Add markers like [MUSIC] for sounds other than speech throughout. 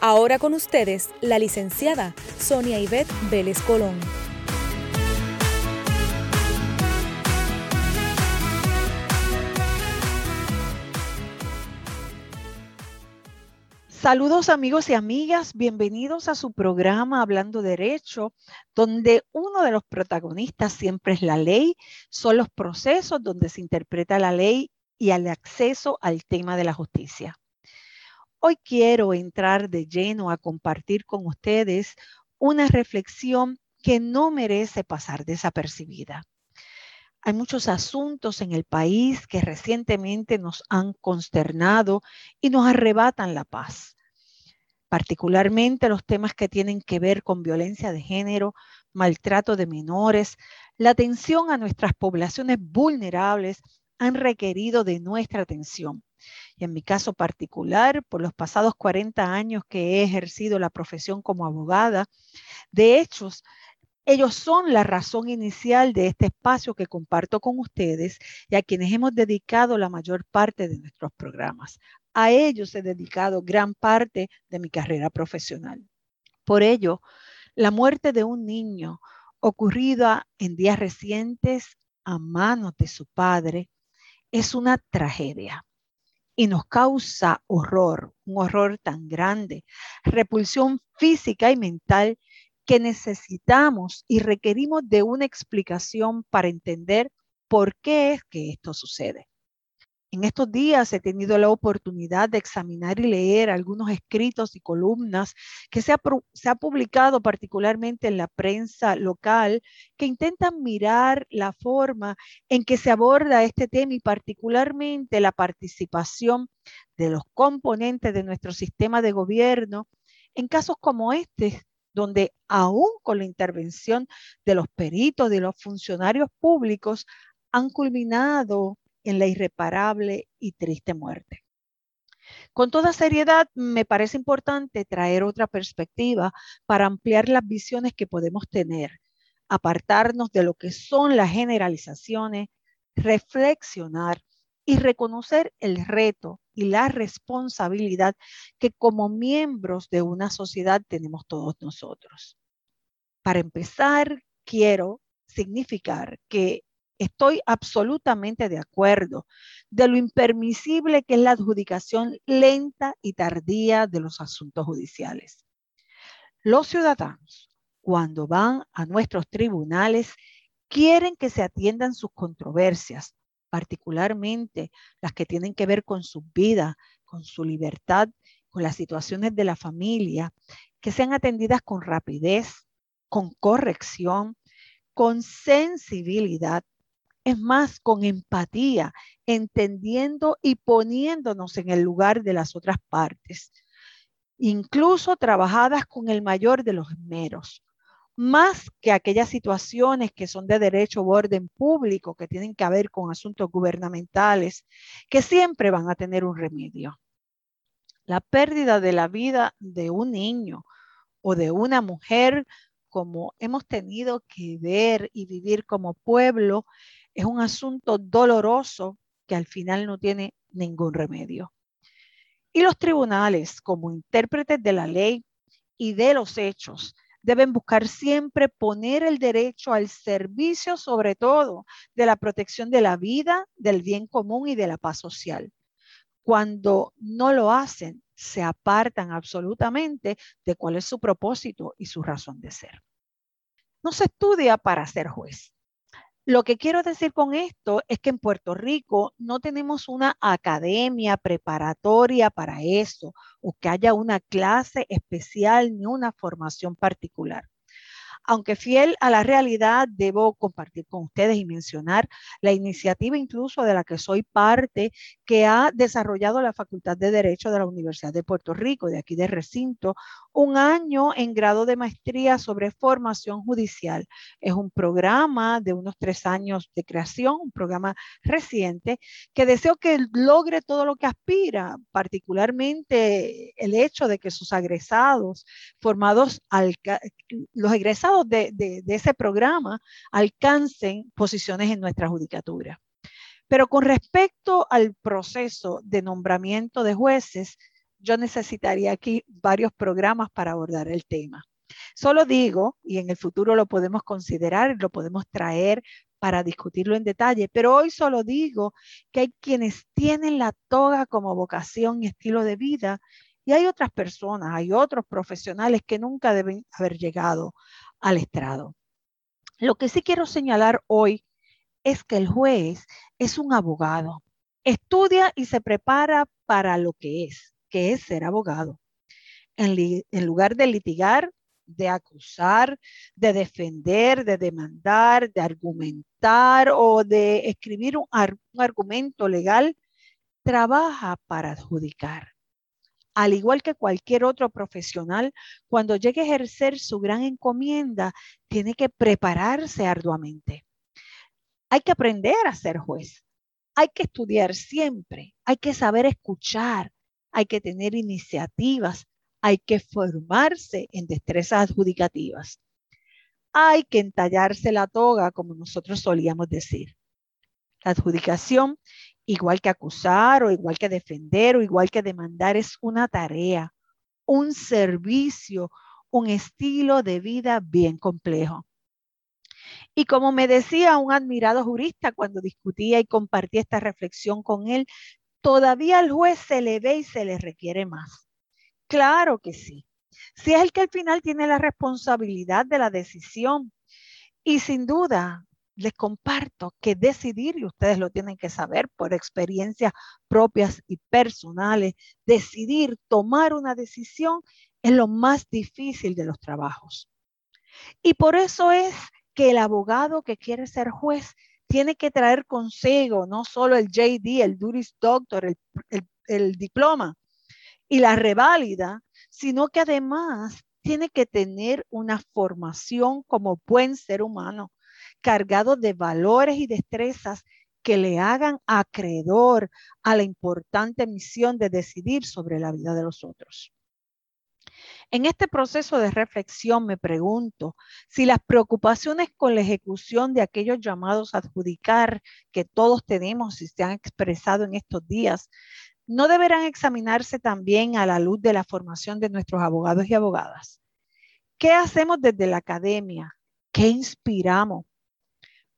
Ahora con ustedes, la licenciada Sonia Ivette Vélez Colón. Saludos amigos y amigas, bienvenidos a su programa Hablando Derecho, donde uno de los protagonistas siempre es la ley, son los procesos donde se interpreta la ley y el acceso al tema de la justicia. Hoy quiero entrar de lleno a compartir con ustedes una reflexión que no merece pasar desapercibida. Hay muchos asuntos en el país que recientemente nos han consternado y nos arrebatan la paz, particularmente los temas que tienen que ver con violencia de género, maltrato de menores, la atención a nuestras poblaciones vulnerables han requerido de nuestra atención y en mi caso particular, por los pasados 40 años que he ejercido la profesión como abogada, de hecho, ellos son la razón inicial de este espacio que comparto con ustedes y a quienes hemos dedicado la mayor parte de nuestros programas. A ellos he dedicado gran parte de mi carrera profesional. Por ello, la muerte de un niño ocurrida en días recientes a manos de su padre es una tragedia y nos causa horror, un horror tan grande, repulsión física y mental que necesitamos y requerimos de una explicación para entender por qué es que esto sucede. En estos días he tenido la oportunidad de examinar y leer algunos escritos y columnas que se ha, se ha, publicado particularmente en la prensa local que intentan mirar la forma en que se aborda este tema y particularmente la participación de los componentes de nuestro sistema de gobierno en casos como este, donde aún con la intervención de los peritos, de los funcionarios públicos, han culminado en la irreparable y triste muerte. Con toda seriedad, me parece importante traer otra perspectiva para ampliar las visiones que podemos tener, apartarnos de lo que son las generalizaciones, reflexionar y reconocer el reto y la responsabilidad que como miembros de una sociedad tenemos todos nosotros. Para empezar, quiero significar que Estoy absolutamente de acuerdo de lo impermisible que es la adjudicación lenta y tardía de los asuntos judiciales. Los ciudadanos, cuando van a nuestros tribunales, quieren que se atiendan sus controversias, particularmente las que tienen que ver con su vida, con su libertad, con las situaciones de la familia, que sean atendidas con rapidez, con corrección, con sensibilidad es más con empatía, entendiendo y poniéndonos en el lugar de las otras partes, incluso trabajadas con el mayor de los meros, más que aquellas situaciones que son de derecho o orden público, que tienen que ver con asuntos gubernamentales, que siempre van a tener un remedio. La pérdida de la vida de un niño o de una mujer, como hemos tenido que ver y vivir como pueblo, es un asunto doloroso que al final no tiene ningún remedio. Y los tribunales, como intérpretes de la ley y de los hechos, deben buscar siempre poner el derecho al servicio, sobre todo, de la protección de la vida, del bien común y de la paz social. Cuando no lo hacen, se apartan absolutamente de cuál es su propósito y su razón de ser. No se estudia para ser juez. Lo que quiero decir con esto es que en Puerto Rico no tenemos una academia preparatoria para eso o que haya una clase especial ni una formación particular. Aunque fiel a la realidad, debo compartir con ustedes y mencionar la iniciativa incluso de la que soy parte, que ha desarrollado la Facultad de Derecho de la Universidad de Puerto Rico, de aquí de recinto, un año en grado de maestría sobre formación judicial. Es un programa de unos tres años de creación, un programa reciente, que deseo que logre todo lo que aspira, particularmente el hecho de que sus egresados formados, los egresados de, de ese programa alcancen posiciones en nuestra judicatura. Pero con respecto al proceso de nombramiento de jueces, yo necesitaría aquí varios programas para abordar el tema. Solo digo, y en el futuro lo podemos considerar, lo podemos traer para discutirlo en detalle, pero hoy solo digo que hay quienes tienen la toga como vocación y estilo de vida y hay otras personas, hay otros profesionales que nunca deben haber llegado al estrado. Lo que sí quiero señalar hoy es que el juez es un abogado, estudia y se prepara para lo que es es ser abogado. En, lugar de litigar, de acusar, de defender, de demandar, de argumentar o de escribir un, un argumento legal, trabaja para adjudicar. Al igual que cualquier otro profesional, cuando llegue a ejercer su gran encomienda, tiene que prepararse arduamente. Hay que aprender a ser juez. Hay que estudiar siempre. Hay que saber escuchar hay que tener iniciativas, hay que formarse en destrezas adjudicativas. Hay que entallarse la toga, como nosotros solíamos decir. La adjudicación, igual que acusar o igual que defender o igual que demandar, es una tarea, un servicio, un estilo de vida bien complejo. Y como me decía un admirado jurista cuando discutía y compartía esta reflexión con él, todavía al juez se le ve y se le requiere más. Claro que sí. Si es el que al final tiene la responsabilidad de la decisión. Y sin duda, les comparto que decidir, y ustedes lo tienen que saber por experiencias propias y personales, decidir, tomar una decisión es lo más difícil de los trabajos. Y por eso es que el abogado que quiere ser juez tiene que traer consigo no solo el JD, el Duris Doctor, el, diploma y la reválida, sino que además tiene que tener una formación como buen ser humano, cargado de valores y destrezas que le hagan acreedor a la importante misión de decidir sobre la vida de los otros. En este proceso de reflexión me pregunto si las preocupaciones con la ejecución de aquellos llamados a adjudicar que todos tenemos y se han expresado en estos días, no deberán examinarse también a la luz de la formación de nuestros abogados y abogadas. ¿Qué hacemos desde la academia? ¿Qué inspiramos?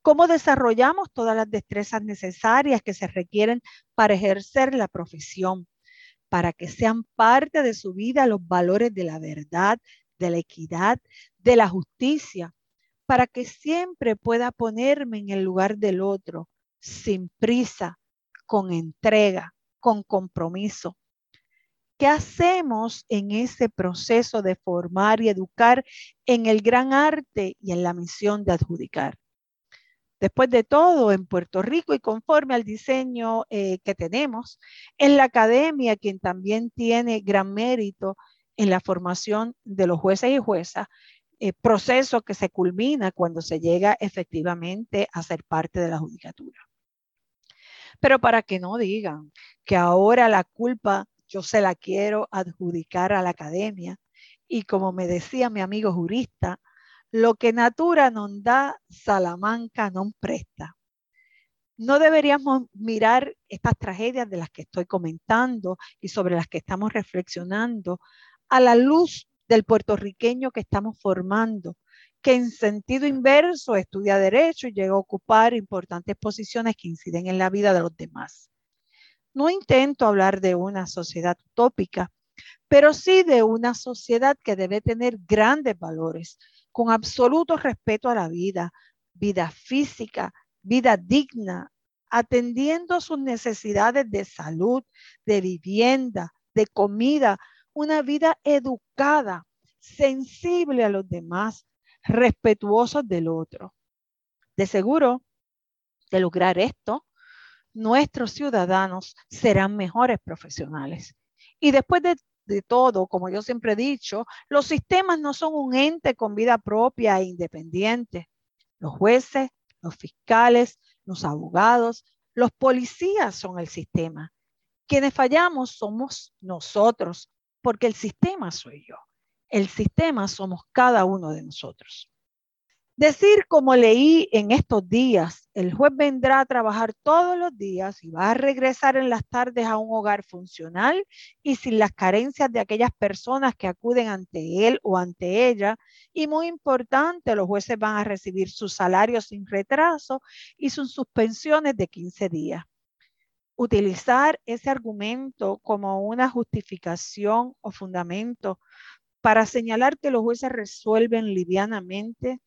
¿Cómo desarrollamos todas las destrezas necesarias que se requieren para ejercer la profesión? Para que sean parte de su vida los valores de la verdad, de la equidad, de la justicia, para que siempre pueda ponerme en el lugar del otro, sin prisa, con entrega, con compromiso. ¿Qué hacemos en ese proceso de formar y educar en el gran arte y en la misión de adjudicar? Después de todo, en Puerto Rico y conforme al diseño eh, que tenemos, es la academia quien también tiene gran mérito en la formación de los jueces y juezas, eh, proceso que se culmina cuando se llega efectivamente a ser parte de la judicatura. Pero para que no digan que ahora la culpa yo se la quiero adjudicar a la academia, y como me decía mi amigo jurista, lo que natura non da, Salamanca non presta. No deberíamos mirar estas tragedias de las que estoy comentando y sobre las que estamos reflexionando a la luz del puertorriqueño que estamos formando, que en sentido inverso estudia derecho y llega a ocupar importantes posiciones que inciden en la vida de los demás. No intento hablar de una sociedad utópica, pero sí de una sociedad que debe tener grandes valores, con absoluto respeto a la vida, vida física, vida digna, atendiendo sus necesidades de salud, de vivienda, de comida, una vida educada, sensible a los demás, respetuosa del otro. De seguro, de lograr esto, nuestros ciudadanos serán mejores profesionales. Y después de de todo, como yo siempre he dicho, los sistemas no son un ente con vida propia e independiente. Los jueces, los fiscales, los abogados, los policías son el sistema. Quienes fallamos somos nosotros, porque el sistema soy yo. El sistema somos cada uno de nosotros. Decir, como leí en estos días, el juez vendrá a trabajar todos los días y va a regresar en las tardes a un hogar funcional y sin las carencias de aquellas personas que acuden ante él o ante ella. Y muy importante, los jueces van a recibir su salario sin retraso y sus suspensiones de 15 días. Utilizar ese argumento como una justificación o fundamento para señalar que los jueces resuelven livianamente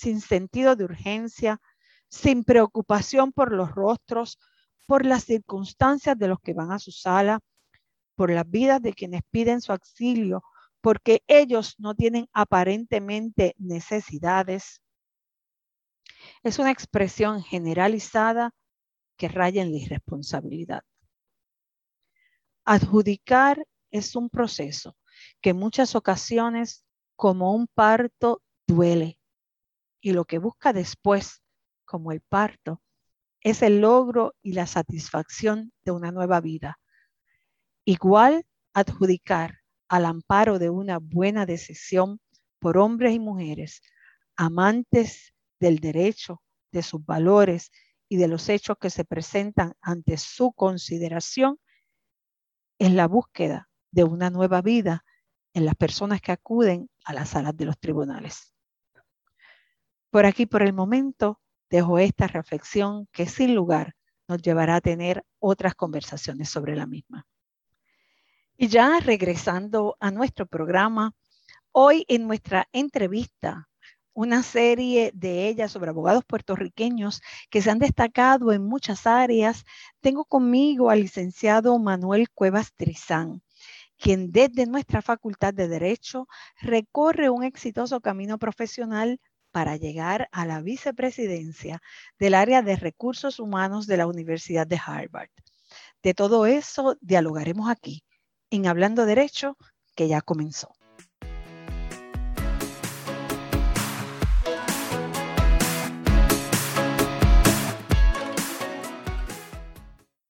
sin sentido de urgencia, sin preocupación por los rostros, por las circunstancias de los que van a su sala, por las vidas de quienes piden su auxilio, porque ellos no tienen aparentemente necesidades. Es una expresión generalizada que raya en la irresponsabilidad. Adjudicar es un proceso que en muchas ocasiones, como un parto, duele y lo que busca después, como el parto, es el logro y la satisfacción de una nueva vida. Igual adjudicar al amparo de una buena decisión por hombres y mujeres, amantes del derecho, de sus valores y de los hechos que se presentan ante su consideración, es la búsqueda de una nueva vida en las personas que acuden a las salas de los tribunales. Por aquí, por el momento, dejo esta reflexión que sin lugar nos llevará a tener otras conversaciones sobre la misma. Y ya regresando a nuestro programa, hoy en nuestra entrevista, una serie de ellas sobre abogados puertorriqueños que se han destacado en muchas áreas, tengo conmigo al licenciado Manuel Cuevas Trizán, quien desde nuestra Facultad de Derecho recorre un exitoso camino profesional para llegar a la vicepresidencia del área de recursos humanos de la Universidad de Harvard. De todo eso dialogaremos aquí, en Hablando Derecho, que ya comenzó.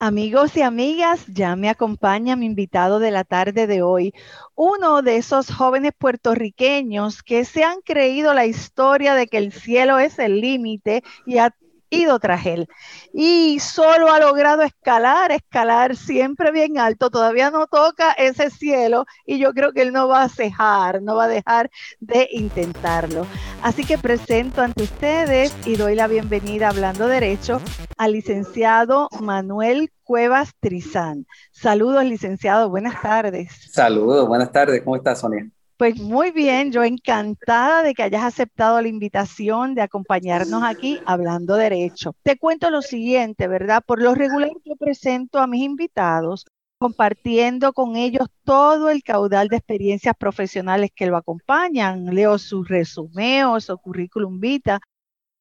Amigos y amigas, ya me acompaña mi invitado de la tarde de hoy, uno de esos jóvenes puertorriqueños que se han creído la historia de que el cielo es el límite y ha ido tras él. Y solo ha logrado escalar, escalar siempre bien alto. Todavía no toca ese cielo y yo creo que él no va a cejar, no va a dejar de intentarlo. Así que presento ante ustedes y doy la bienvenida hablando derecho al licenciado Manuel Cuevas Trizán. Saludos, licenciado. Buenas tardes. Saludos, buenas tardes. ¿Cómo estás, Sonia? Pues muy bien, yo encantada de que hayas aceptado la invitación de acompañarnos aquí hablando derecho. Te cuento lo siguiente, ¿verdad? Por lo regular yo presento a mis invitados compartiendo con ellos todo el caudal de experiencias profesionales que lo acompañan. Leo su resumen o su currículum vita.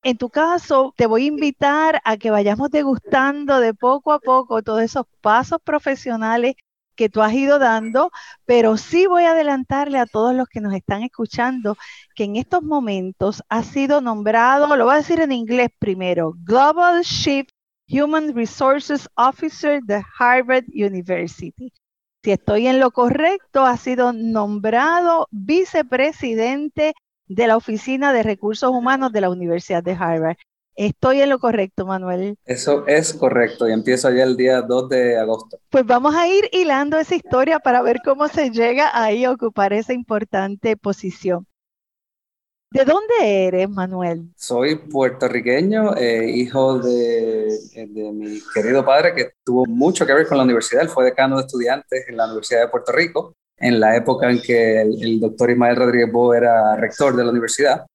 En tu caso, te voy a invitar a que vayamos degustando de poco a poco todos esos pasos profesionales que tú has ido dando, pero sí voy a adelantarle a todos los que nos están escuchando que en estos momentos ha sido nombrado, lo voy a decir en inglés primero, Global Chief Human Resources Officer de Harvard University. Si estoy en lo correcto, ha sido nombrado vicepresidente de la Oficina de Recursos Humanos de la Universidad de Harvard. Estoy en lo correcto, Manuel. Eso es correcto y empiezo ya el día 2 de agosto. Pues vamos a ir hilando esa historia para ver cómo se llega ahí a ocupar esa importante posición. ¿De dónde eres, Manuel? Soy puertorriqueño, eh, hijo de, de, mi querido padre que tuvo mucho que ver con la universidad. Él fue decano de estudiantes en la Universidad de Puerto Rico en la época en que el, el doctor Ismael Rodríguez Bo era rector de la universidad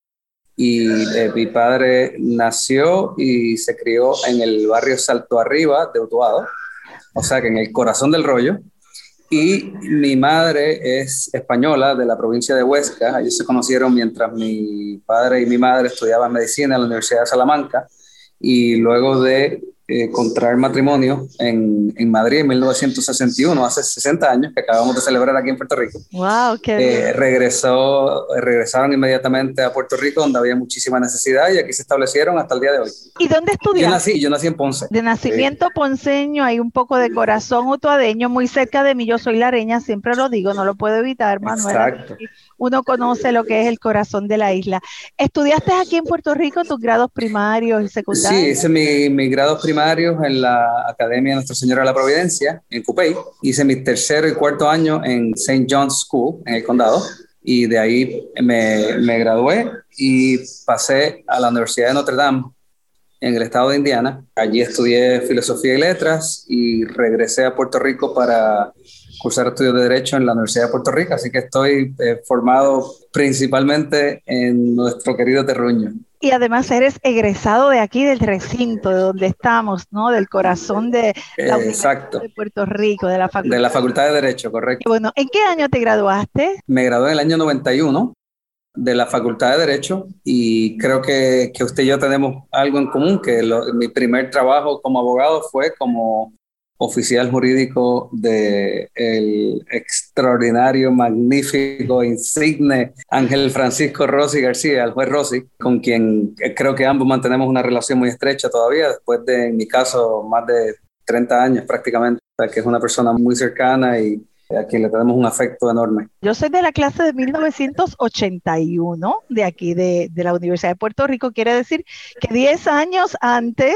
y eh, mi padre nació y se crió en el barrio Salto Arriba de Utuado, o sea que en el corazón del rollo. Y mi madre es española de la provincia de Huesca. Ellos se conocieron mientras mi padre y mi madre estudiaban medicina en la Universidad de Salamanca. Y luego de eh, contraer matrimonio en, en, Madrid en 1961, hace 60 años, que acabamos de celebrar aquí en Puerto Rico. ¡Wow! Qué eh, regresó, regresaron inmediatamente a Puerto Rico, donde había muchísima necesidad, y aquí se establecieron hasta el día de hoy. ¿Y dónde estudiaste? Yo nací, yo nací en Ponce. De nacimiento ponceño, hay un poco de corazón utuadeño, muy cerca de mí. Yo soy lareña, siempre lo digo, no lo puedo evitar, Manuel. Exacto uno conoce lo que es el corazón de la isla. ¿Estudiaste aquí en Puerto Rico tus grados primarios y secundarios? Sí, hice mis mi grados primarios en la Academia Nuestra Señora de la Providencia, en Cupey. Hice mi tercero y cuarto año en St. John's School, en el condado. Y de ahí me, me gradué y pasé a la Universidad de Notre Dame en el estado de Indiana. Allí estudié filosofía y letras y regresé a Puerto Rico para cursar estudios de Derecho en la Universidad de Puerto Rico, así que estoy eh, formado principalmente en nuestro querido terruño. Y además eres egresado de aquí, del recinto, de donde estamos, ¿no? Del corazón de la Universidad de Puerto Rico, de la Facultad. De la Facultad de Derecho, correcto. bueno, ¿en qué año te graduaste? Me gradué en el año 91 de la Facultad de Derecho y creo que, que usted y yo tenemos algo en común, que mi primer trabajo como abogado fue como oficial jurídico el extraordinario, magnífico, insigne Ángel Francisco Rossi García, el juez Rossi, con quien creo que ambos mantenemos una relación muy estrecha todavía, después de, en mi caso, más de 30 años prácticamente, que es una persona muy cercana y a quien le tenemos un afecto enorme. Yo soy de la clase de 1981, de aquí de, de la Universidad de Puerto Rico. Quiere decir que 10 años antes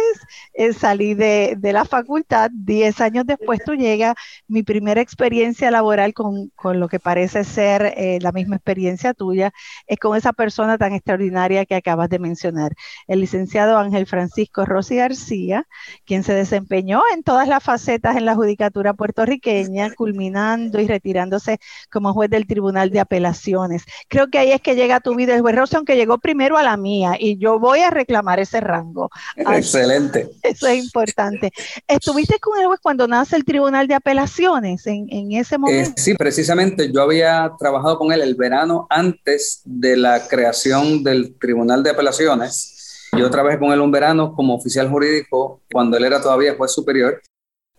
eh, salí de, de, la facultad, 10 años después tú llega mi primera experiencia laboral con, con lo que parece ser eh, la misma experiencia tuya, es con esa persona tan extraordinaria que acabas de mencionar, el licenciado Ángel Francisco Rossi García, quien se desempeñó en todas las facetas en la judicatura puertorriqueña, culminando y retirándose como juez del Tribunal de Apelaciones. Creo que ahí es que llega tu vida el juez Rossi, aunque llegó primero a la mía y yo voy a reclamar ese rango. [LAUGHS] Excelente. Eso es importante. ¿Estuviste con el juez cuando nace el Tribunal de Apelaciones en, en ese eh, momento? sí, precisamente yo había trabajado con él el verano antes de la creación del Tribunal de Apelaciones. Yo trabajé con él un verano como oficial jurídico cuando él era todavía juez superior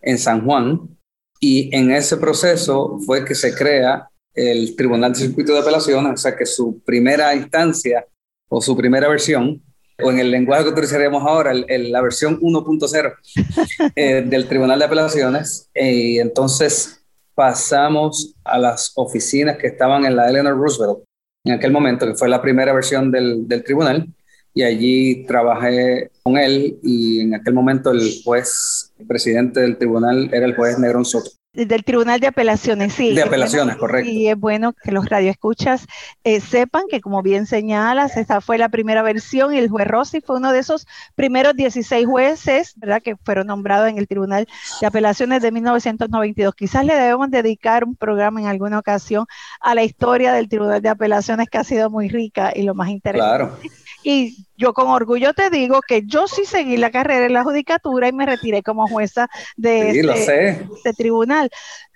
en San Juan y en ese proceso fue que se crea el Tribunal de Circuito de Apelaciones, o sea que su primera instancia o su primera versión, o en el lenguaje que utilizaríamos ahora, la versión 1.0 [LAUGHS] eh, del Tribunal de Apelaciones, eh, y entonces pasamos a las oficinas que estaban en la Eleanor Roosevelt en aquel momento, que fue la primera versión del, del tribunal, y allí trabajé con él y en aquel momento el juez presidente del tribunal era el juez Negrón Soto. Del Tribunal de Apelaciones, sí. De apelaciones, correcto. Y es bueno que los radioescuchas eh, sepan que, como bien señalas, esa fue la primera versión y el juez Rossi fue uno de esos primeros 16 jueces, ¿verdad?, que fueron nombrados en el Tribunal de Apelaciones de 1992. Quizás le debemos dedicar un programa en alguna ocasión a la historia del Tribunal de Apelaciones, que ha sido muy rica y lo más interesante. Claro. Y yo con orgullo te digo que yo sí seguí la carrera en la judicatura y me retiré como jueza de, este, este, tribunal.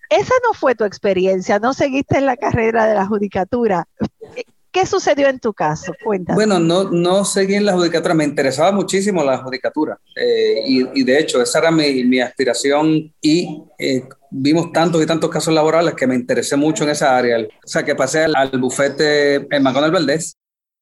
Esa no fue tu experiencia, no seguiste en la carrera de la judicatura. ¿Qué sucedió en tu caso? Cuéntame. Bueno, no, no seguí en la judicatura, me interesaba muchísimo la judicatura eh, y, de hecho esa era mi, mi aspiración y eh, vimos tantos y tantos casos laborales que me interesé mucho en esa área. O sea, que pasé al, al bufete en McDonald's Valdés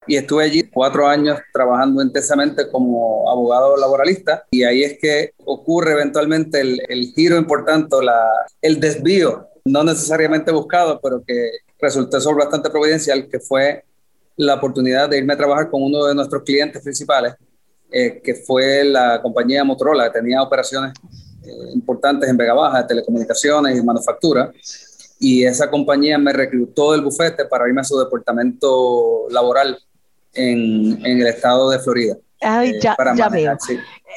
y estuve allí cuatro años trabajando intensamente como abogado laboralista y ahí es que ocurre eventualmente el, el giro importante, la, el desvío, no necesariamente buscado, pero que resultó ser bastante providencial, que fue la oportunidad de irme a trabajar con uno de nuestros clientes principales, eh, que fue la compañía Motorola, que tenía operaciones eh, importantes en Vega Baja, telecomunicaciones y manufactura. Y esa compañía me reclutó del bufete para irme a su departamento laboral en, en el estado de Florida. Ay, eh, ya, ya veo.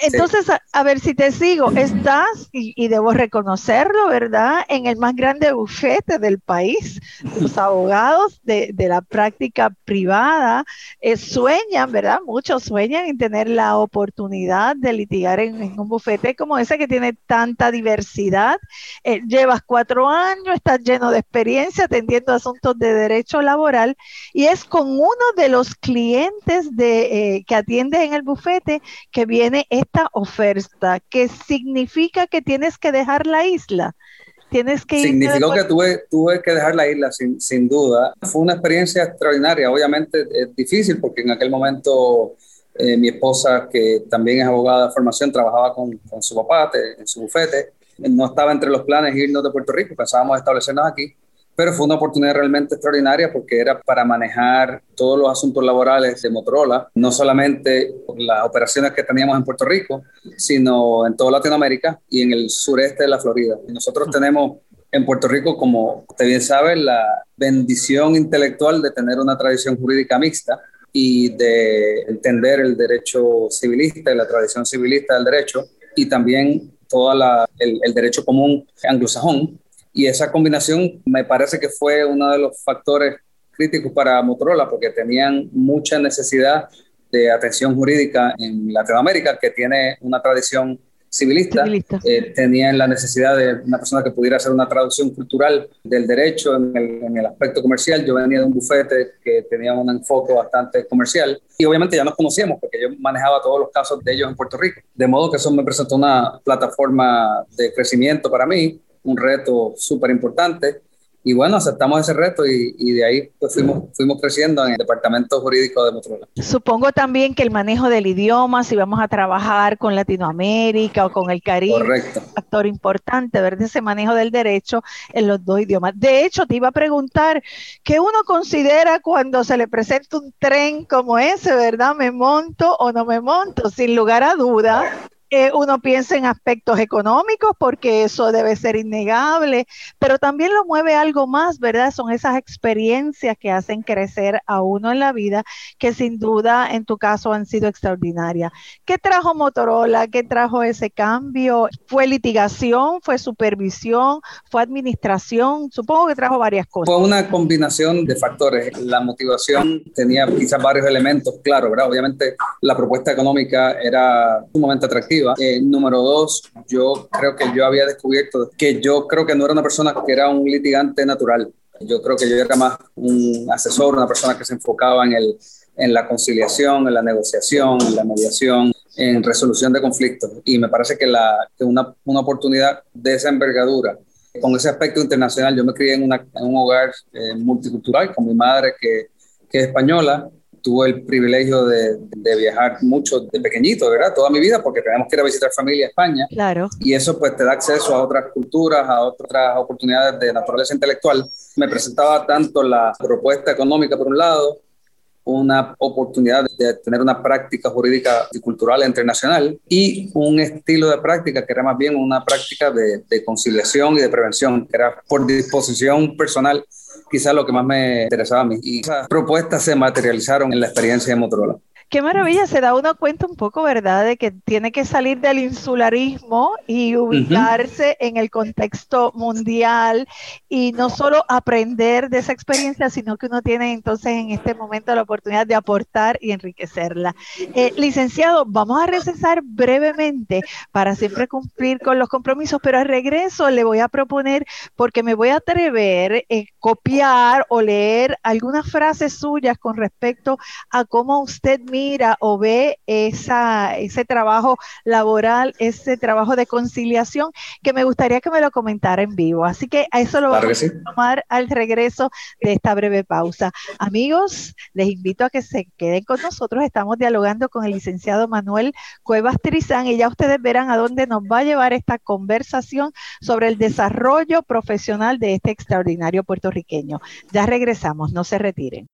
Entonces, a, ver si te sigo, estás, y, debo reconocerlo, ¿verdad? En el más grande bufete del país. Los abogados de, de la práctica privada eh, sueñan, ¿verdad? Muchos sueñan en tener la oportunidad de litigar en, un bufete como ese que tiene tanta diversidad. Eh, llevas cuatro años, estás lleno de experiencia atendiendo asuntos de derecho laboral y es con uno de los clientes de, que atiende en el bufete que viene esta oferta, que significa que tienes que dejar la isla. Tienes que Significó que tuve, tuve que dejar la isla sin, sin duda. Fue una experiencia extraordinaria. Obviamente es difícil porque en aquel momento eh, mi esposa, que también es abogada de formación, trabajaba con, con su papá en su bufete. No estaba entre los planes irnos de Puerto Rico, pensábamos establecernos aquí pero fue una oportunidad realmente extraordinaria porque era para manejar todos los asuntos laborales de Motorola, no solamente las operaciones que teníamos en Puerto Rico, sino en toda Latinoamérica y en el sureste de la Florida. Nosotros tenemos en Puerto Rico, como usted bien sabe, la bendición intelectual de tener una tradición jurídica mixta y de entender el derecho civilista y la tradición civilista del derecho y también todo el, el derecho común anglosajón y esa combinación me parece que fue uno de los factores críticos para Motorola porque tenían mucha necesidad de atención jurídica en Latinoamérica, que tiene una tradición civilista, eh, tenían la necesidad de una persona que pudiera hacer una traducción cultural del derecho en el, en el, aspecto comercial. Yo venía de un bufete que tenía un enfoque bastante comercial y obviamente ya nos conocíamos porque yo manejaba todos los casos de ellos en Puerto Rico. De modo que eso me presentó una plataforma de crecimiento para mí un reto súper importante. Y bueno, aceptamos ese reto y, y, de ahí pues fuimos, fuimos creciendo en el departamento jurídico de Motorola. Supongo también que el manejo del idioma, si vamos a trabajar con Latinoamérica o con el Caribe, Correcto. un factor importante, ver ese manejo del derecho en los dos idiomas. De hecho, te iba a preguntar, ¿qué uno considera cuando se le presenta un tren como ese, verdad? ¿Me monto o no me monto? Sin lugar a duda, uno piensa en aspectos económicos, porque eso debe ser innegable, pero también lo mueve algo más, ¿verdad? Son esas experiencias que hacen crecer a uno en la vida, que sin duda en tu caso han sido extraordinarias. ¿Qué trajo Motorola? ¿Qué trajo ese cambio? ¿Fue litigación? ¿Fue supervisión? ¿Fue administración? Supongo que trajo varias cosas. Fue una combinación de factores. La motivación tenía quizás varios elementos, claro, ¿verdad? Obviamente la propuesta económica era sumamente atractiva eh, número dos, yo creo que yo había descubierto que yo creo que no era una persona que era un litigante natural. Yo creo que yo era más un asesor, una persona que se enfocaba en, el, en la conciliación, en la negociación, en la mediación, en resolución de conflictos. Y me parece que, la, que una, una oportunidad de esa envergadura, con ese aspecto internacional, yo me crié en, una, en un hogar eh, multicultural con mi madre que, que es española, tuve el privilegio de, de, viajar mucho de pequeñito, ¿verdad? Toda mi vida, porque tenemos que ir a visitar familia a España. Claro. Y eso pues te da acceso a otras culturas, a otras oportunidades de naturaleza intelectual. Me presentaba tanto la propuesta económica por un lado, una oportunidad de tener una práctica jurídica y cultural internacional y un estilo de práctica que era más bien una práctica de, de conciliación y de prevención, que era por disposición personal quizás lo que más me interesaba a mí. Y esas propuestas se materializaron en la experiencia de Motorola. Qué maravilla, se da uno cuenta un poco, ¿verdad?, de que tiene que salir del insularismo y ubicarse en el contexto mundial y no solo aprender de esa experiencia, sino que uno tiene entonces en este momento la oportunidad de aportar y enriquecerla. Eh, licenciado, vamos a recesar brevemente para siempre cumplir con los compromisos, pero al regreso le voy a proponer, porque me voy a atrever a eh, copiar o leer algunas frases suyas con respecto a cómo usted mira o ve esa, ese trabajo laboral, ese trabajo de conciliación, que me gustaría que me lo comentara en vivo. Así que a eso lo vamos a tomar al regreso de esta breve pausa. Amigos, les invito a que se queden con nosotros. Estamos dialogando con el licenciado Manuel Cuevas Trizán y ya ustedes verán a dónde nos va a llevar esta conversación sobre el desarrollo profesional de este extraordinario puertorriqueño. Ya regresamos, no se retiren.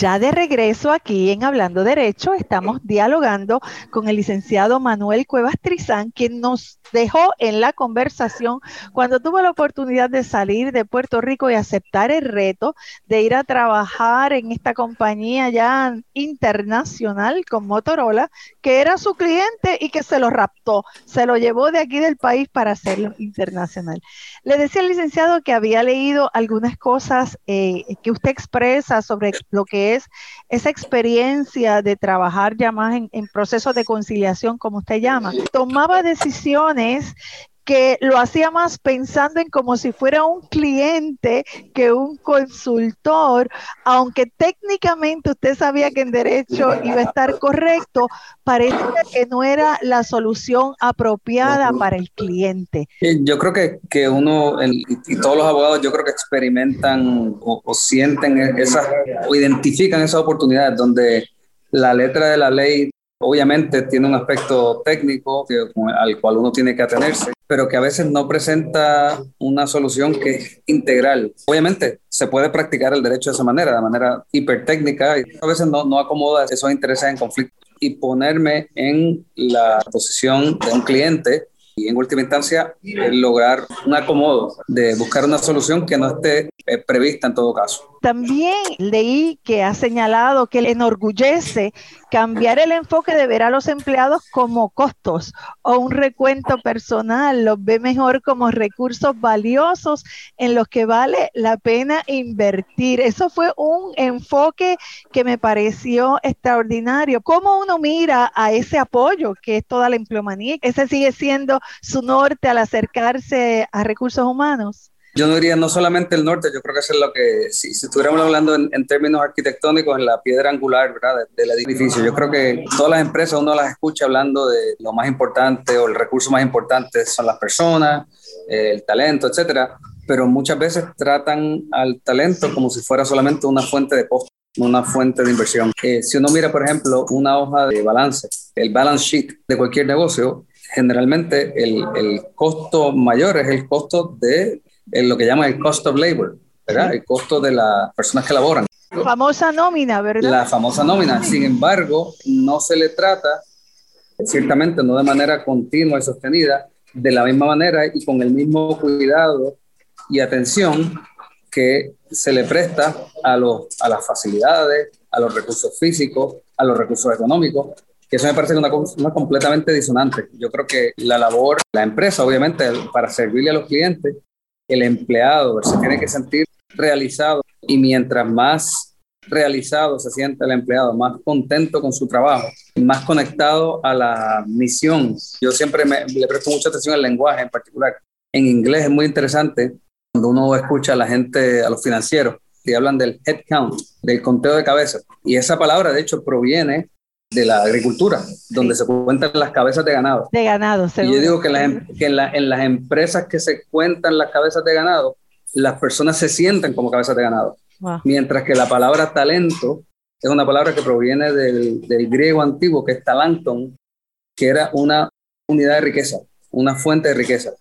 Ya de regreso aquí en Hablando Derecho, estamos dialogando con el licenciado Manuel Cuevas Trizán, quien nos dejó en la conversación cuando tuvo la oportunidad de salir de Puerto Rico y aceptar el reto de ir a trabajar en esta compañía ya internacional con Motorola, que era su cliente y que se lo raptó, se lo llevó de aquí del país para hacerlo internacional. Le decía el licenciado que había leído algunas cosas eh, que usted expresa sobre lo que es esa experiencia de trabajar ya más en, en procesos de conciliación, como usted llama. Tomaba decisiones que lo hacía más pensando en como si fuera un cliente que un consultor, aunque técnicamente usted sabía que en derecho iba a estar correcto, parece que no era la solución apropiada para el cliente. Yo creo que, que uno y todos los abogados yo creo que experimentan o, o sienten esas o identifican esas oportunidades donde la letra de la ley obviamente tiene un aspecto técnico al cual uno tiene que atenerse, pero que a veces no presenta una solución que es integral. Obviamente se puede practicar el derecho de esa manera, de manera hipertécnica, y a veces no, no acomoda esos intereses en conflicto. Y ponerme en la posición de un cliente y en última instancia lograr un acomodo de buscar una solución que no esté eh, prevista en todo caso. También leí que ha señalado que le enorgullece cambiar el enfoque de ver a los empleados como costos o un recuento personal, los ve mejor como recursos valiosos en los que vale la pena invertir. Eso fue un enfoque que me pareció extraordinario. ¿Cómo uno mira a ese apoyo que es toda la empleomanía? ¿Ese sigue siendo su norte al acercarse a recursos humanos? Yo no diría no solamente el norte, yo creo que eso es lo que, si, estuviéramos hablando en, términos arquitectónicos, en la piedra angular ¿verdad? del edificio, yo creo que todas las empresas uno las escucha hablando de lo más importante o el recurso más importante son las personas, eh, el talento, etcétera, pero muchas veces tratan al talento como si fuera solamente una fuente de costo una fuente de inversión. Eh, si uno mira, por ejemplo, una hoja de balance, el balance sheet de cualquier negocio, generalmente el, el costo mayor es el costo de en lo que llaman el cost of labor, ¿verdad? El costo de las personas que laboran. La famosa nómina, ¿verdad? La famosa nómina. Sin embargo, no se le trata, ciertamente no de manera continua y sostenida, de la misma manera y con el mismo cuidado y atención que se le presta a, los, a las facilidades, a los recursos físicos, a los recursos económicos, que eso me parece una cosa completamente disonante. Yo creo que la labor, la empresa, obviamente, para servirle a los clientes, el empleado se tiene que sentir realizado y mientras más realizado se siente el empleado, más contento con su trabajo, más conectado a la misión. Yo siempre me, le presto mucha atención al lenguaje en particular. En inglés es muy interesante cuando uno escucha a la gente, a los financieros, que hablan del head count, del conteo de cabezas. Y esa palabra, de hecho, proviene de la agricultura, donde se cuentan las cabezas de ganado. De ganado, seguro. Y yo digo que, em, en, las empresas que se cuentan las cabezas de ganado, las personas se sienten como cabezas de ganado. Mientras que la palabra talento es una palabra que proviene del, griego antiguo, que es talanton, que era una unidad de riqueza, una fuente de riqueza.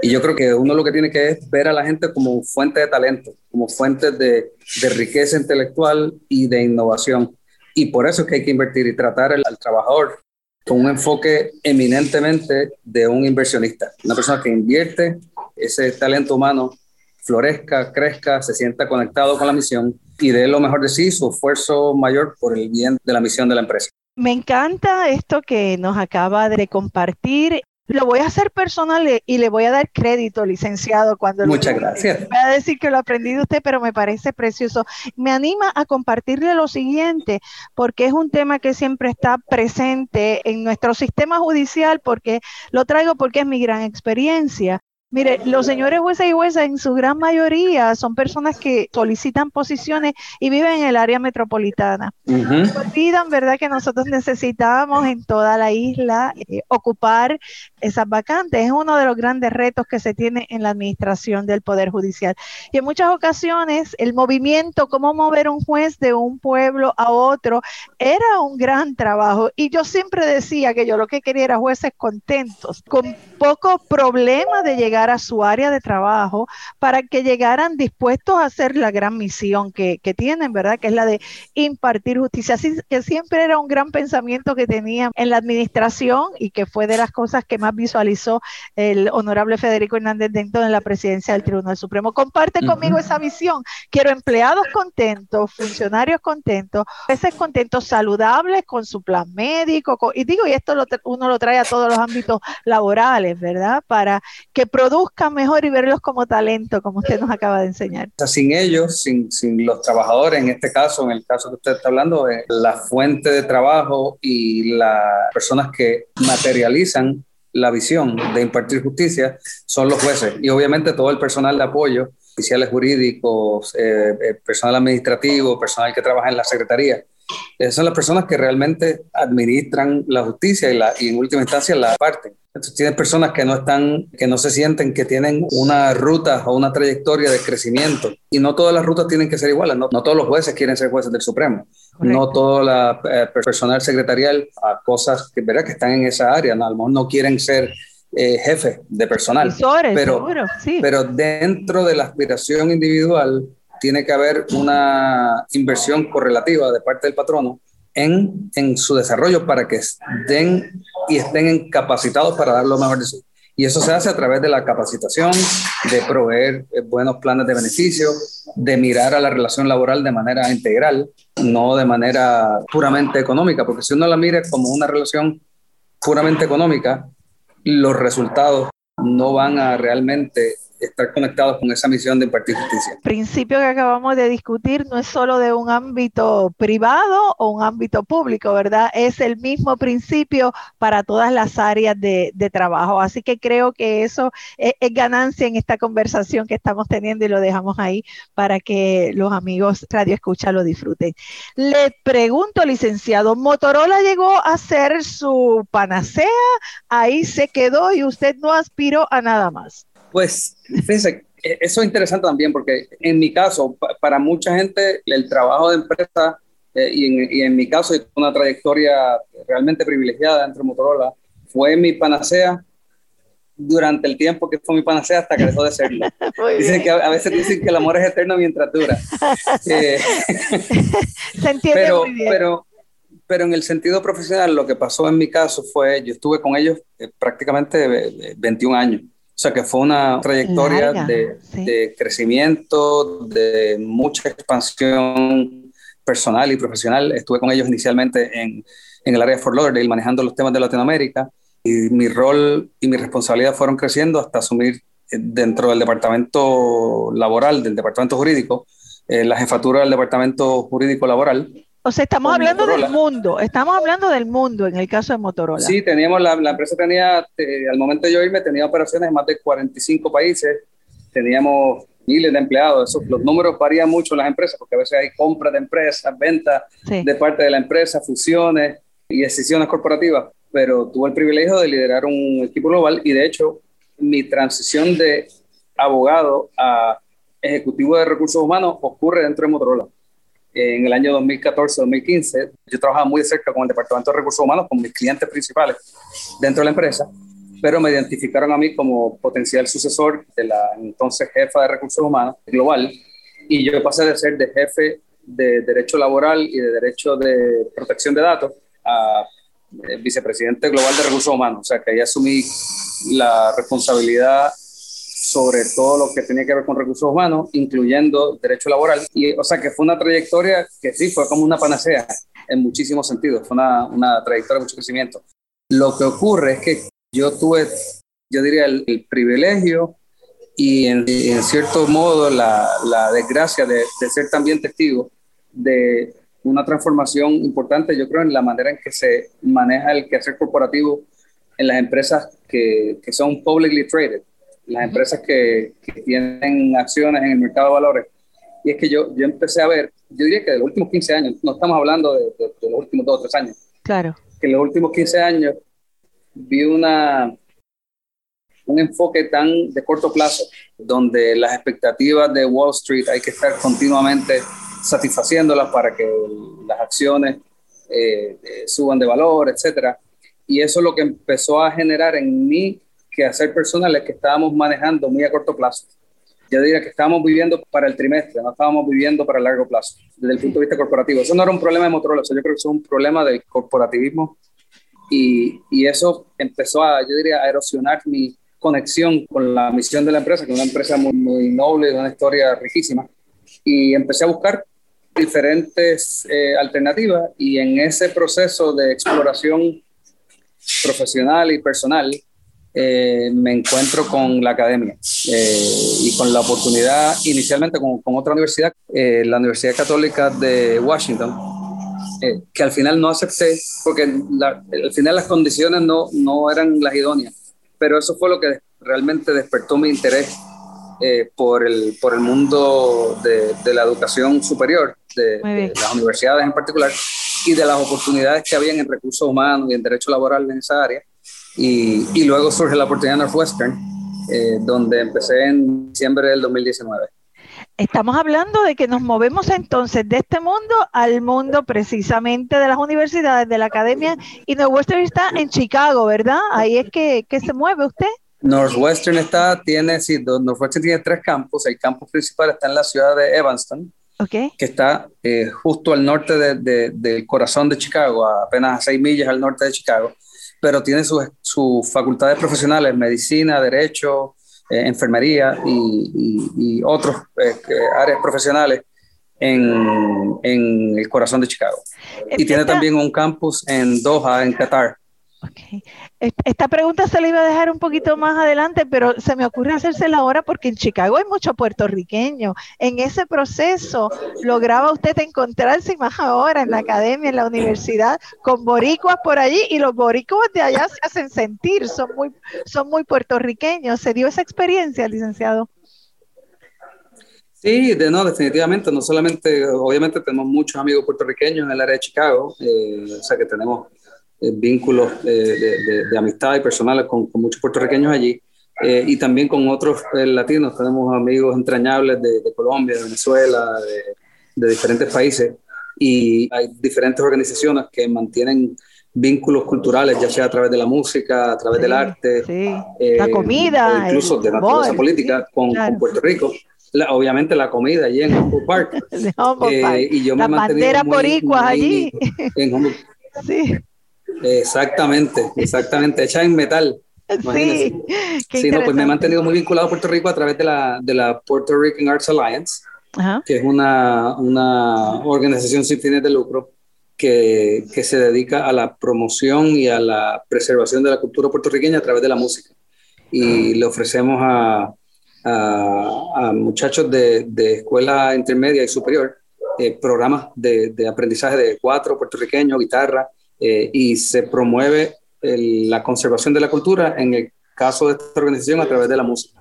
Y yo creo que uno lo que tiene que es ver a la gente como fuente de talento, como fuente de, de riqueza intelectual y de innovación. Y por eso es que hay que invertir y tratar al, trabajador con un enfoque eminentemente de un inversionista, una persona que invierte ese talento humano, florezca, crezca, se sienta conectado con la misión y dé lo mejor de sí, su esfuerzo mayor por el bien de la misión de la empresa. Me encanta esto que nos acaba de compartir lo voy a hacer personal y le voy a dar crédito, licenciado, cuando Muchas gracias. Voy a decir que lo aprendí de usted, pero me parece precioso. Me anima a compartirle lo siguiente, porque es un tema que siempre está presente en nuestro sistema judicial, porque lo traigo porque es mi gran experiencia. Mire, los señores jueces y jueces en su gran mayoría son personas que solicitan posiciones y viven en el área metropolitana. Olvidan, ¿verdad?, que nosotros necesitamos en toda la isla eh, ocupar esas vacantes. Es uno de los grandes retos que se tiene en la administración del Poder Judicial. Y en muchas ocasiones el movimiento, cómo mover un juez de un pueblo a otro, era un gran trabajo. Y yo siempre decía que yo lo que quería era jueces contentos, con poco problema de llegar llegar a su área de trabajo para que llegaran dispuestos a hacer la gran misión que, tienen, ¿verdad? Que es la de impartir justicia. Así que siempre era un gran pensamiento que tenían en la administración y que fue de las cosas que más visualizó el honorable Federico Hernández dentro de la presidencia del Tribunal Supremo. Comparte conmigo esa visión. Quiero empleados contentos, funcionarios contentos, veces contentos, saludables con su plan médico. y digo, y esto uno lo trae a todos los ámbitos laborales, ¿verdad? Para que produzcan mejor y verlos como talento, como usted nos acaba de enseñar. sin ellos, sin, sin los trabajadores, en este caso, en el caso que usted está hablando, eh, la fuente de trabajo y las personas que materializan la visión de impartir justicia son los jueces y obviamente todo el personal de apoyo, oficiales jurídicos, eh, eh, personal administrativo, personal que trabaja en la secretaría. Son las personas que realmente administran la justicia y, la, y en última instancia la parte. Entonces, tienes personas que no están, que no se sienten que tienen una ruta o una trayectoria de crecimiento. Y no todas las rutas tienen que ser iguales. No, no todos los jueces quieren ser jueces del Supremo. No todo el eh, personal secretarial a cosas que, ¿verdad? que están en esa área. No, a lo mejor no quieren ser eh, jefes de personal. pero, pero dentro de la aspiración individual tiene que haber una inversión correlativa de parte del patrono en, en su desarrollo para que den y estén capacitados para dar lo mejor de sí. Y eso se hace a través de la capacitación, de proveer eh, buenos planes de beneficio, de mirar a la relación laboral de manera integral, no de manera puramente económica, porque si uno la mira como una relación puramente económica, los resultados no van a realmente estar conectados con esa misión de impartir justicia. El principio que acabamos de discutir no es solo de un ámbito privado o un ámbito público, ¿verdad? Es el mismo principio para todas las áreas de, trabajo. Así que creo que eso es, ganancia en esta conversación que estamos teniendo y lo dejamos ahí para que los amigos Radio Escucha lo disfruten. Le pregunto, licenciado, ¿Motorola llegó a ser su panacea? Ahí se quedó y usted no aspiró a nada más. Pues, fíjense, e, eso es interesante también porque en mi caso, para mucha gente, el trabajo de empresa eh, y, en, y, en, mi caso, una trayectoria realmente privilegiada dentro de Motorola, fue mi panacea durante el tiempo que fue mi panacea hasta que dejó de serlo. [LAUGHS] dicen que a, veces dicen que el amor es eterno mientras dura. [LAUGHS] Eh, Se entiende pero, muy bien. Pero, pero en el sentido profesional, lo que pasó en mi caso fue, yo estuve con ellos eh, prácticamente 21 años. O sea que fue una trayectoria de, crecimiento, de mucha expansión personal y profesional. Estuve con ellos inicialmente en, en el área de Fort Lauderdale manejando los temas de Latinoamérica y mi rol y mi responsabilidad fueron creciendo hasta asumir eh, dentro del departamento laboral, del departamento jurídico, eh, la jefatura del departamento jurídico laboral o sea, estamos hablando del mundo, estamos hablando del mundo en el caso de Motorola. Sí, teníamos, la, la empresa tenía, eh, al momento de yo irme, tenía operaciones en más de 45 países, teníamos miles de empleados, Eso, los números varían mucho en las empresas, porque a veces hay compras de empresas, ventas de parte de la empresa, fusiones y decisiones corporativas, pero tuve el privilegio de liderar un equipo global y de hecho mi transición de abogado a ejecutivo de recursos humanos ocurre dentro de Motorola en el año 2014-2015, yo trabajaba muy de cerca con el Departamento de Recursos Humanos, con mis clientes principales dentro de la empresa, pero me identificaron a mí como potencial sucesor de la entonces jefa de Recursos Humanos global, y yo pasé de ser de jefe de Derecho Laboral y de Derecho de Protección de Datos a eh, vicepresidente global de Recursos Humanos, o sea que ahí asumí la responsabilidad sobre todo lo que tenía que ver con recursos humanos, incluyendo derecho laboral. Y, o sea, que fue una trayectoria que sí, fue como una panacea en muchísimos sentidos, fue una, una trayectoria de mucho crecimiento. Lo que ocurre es que yo tuve, yo diría, el, privilegio y en, cierto modo la, la desgracia de, de, ser también testigo de una transformación importante, yo creo, en la manera en que se maneja el quehacer corporativo en las empresas que, que son publicly traded las empresas que, tienen acciones en el mercado de valores. Y es que yo, yo empecé a ver, yo diría que de los últimos 15 años, no estamos hablando de, los últimos 2 o 3 años. Claro. Que en los últimos 15 años vi una, un enfoque tan de corto plazo, donde las expectativas de Wall Street hay que estar continuamente satisfaciéndolas para que las acciones eh, eh, suban de valor, etcétera. Y eso es lo que empezó a generar en mí que hacer personales que estábamos manejando muy a corto plazo. Yo diría que estábamos viviendo para el trimestre, no estábamos viviendo para el largo plazo, desde el punto de vista corporativo. Eso no era un problema de Motorola, yo creo que eso es un problema del corporativismo y, y, eso empezó a, yo diría, a erosionar mi conexión con la misión de la empresa, que es una empresa muy, muy noble, de una historia riquísima. Y empecé a buscar diferentes eh, alternativas y en ese proceso de exploración profesional y personal eh, me encuentro con la academia eh, y con la oportunidad inicialmente con, con otra universidad, la Universidad Católica de Washington, que al final no acepté porque al final las condiciones no, no eran las idóneas, pero eso fue lo que realmente despertó mi interés eh, por, el, por el mundo de, de la educación superior, de, las universidades en particular, y de las oportunidades que habían en recursos humanos y en derecho laboral en esa área. Y, y luego surge la oportunidad de Northwestern, eh, donde empecé en diciembre del 2019. Estamos hablando de que nos movemos entonces de este mundo al mundo precisamente de las universidades, de la academia, y Northwestern está en Chicago, ¿verdad? Ahí es que, que se mueve usted. Northwestern está, tiene, sí, Northwestern tiene tres campos. El campus principal está en la ciudad de Evanston, okay. que está eh, justo al norte de, de, del corazón de Chicago, a apenas a seis millas al norte de Chicago, pero tiene sus su facultades profesionales, medicina, derecho, eh, enfermería y, y, y otros eh, áreas profesionales en, en, el corazón de Chicago. Y tiene también un campus en Doha, en Qatar. Okay. Esta pregunta se la iba a dejar un poquito más adelante, pero se me ocurre hacérsela ahora porque en Chicago hay mucho puertorriqueño. En ese proceso, ¿lograba usted encontrarse más ahora en la academia, en la universidad, con boricuas por allí? Y los boricuas de allá se hacen sentir, son muy, son muy puertorriqueños. ¿Se dio esa experiencia, licenciado? Sí, no, definitivamente. No solamente, obviamente tenemos muchos amigos puertorriqueños en el área de Chicago, eh, o sea que tenemos vínculos eh, de, de, de, amistad y personales con, con muchos puertorriqueños allí. Eh, y también con otros eh, latinos, tenemos amigos entrañables de, de Colombia, de Venezuela, de, de, diferentes países, y hay diferentes organizaciones que mantienen vínculos culturales, ya sea a través de la música, a través sí, del arte, sí. eh, la comida, incluso de naturaleza política con, claro. con, Puerto Rico. La, obviamente la comida allí en Humboldt Park. [LAUGHS] Humboldt Park. y yo la me bandera boricua allí. En Humboldt. [LAUGHS] sí. Exactamente, exactamente, hecha en metal. Sí, sí no, pues me he mantenido muy vinculado a Puerto Rico a través de la, de la Puerto Rican Arts Alliance, Ajá. que es una, una organización sin fines de lucro que, que, se dedica a la promoción y a la preservación de la cultura puertorriqueña a través de la música. Y le ofrecemos a, a, a muchachos de, de, escuela intermedia y superior eh, programas de, de aprendizaje de cuatro puertorriqueños, guitarra, eh, y se promueve el, la conservación de la cultura en el caso de esta organización a través de la música.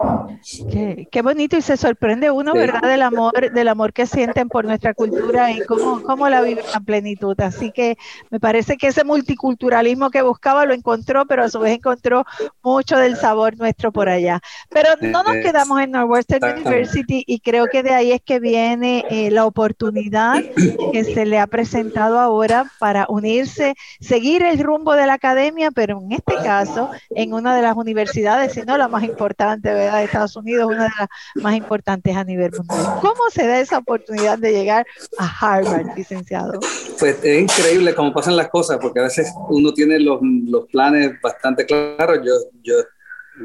Qué, qué bonito y se sorprende uno, sí. ¿verdad? Del amor, del amor que sienten por nuestra cultura y cómo, cómo la viven a plenitud. Así que me parece que ese multiculturalismo que buscaba lo encontró, pero a su vez encontró mucho del sabor nuestro por allá. Pero no nos quedamos en Northwestern University y creo que de ahí es que viene eh, la oportunidad que [CLEARS THROAT] se le ha presentado ahora para unirse, seguir el rumbo de la academia, pero en este caso en una de las universidades universidades, sino la más importante ¿verdad? de Estados Unidos, una de las más importantes a nivel mundial. ¿Cómo se da esa oportunidad de llegar a Harvard, licenciado? Pues es increíble cómo pasan las cosas, porque a veces uno tiene los, los planes bastante claros. Yo, yo,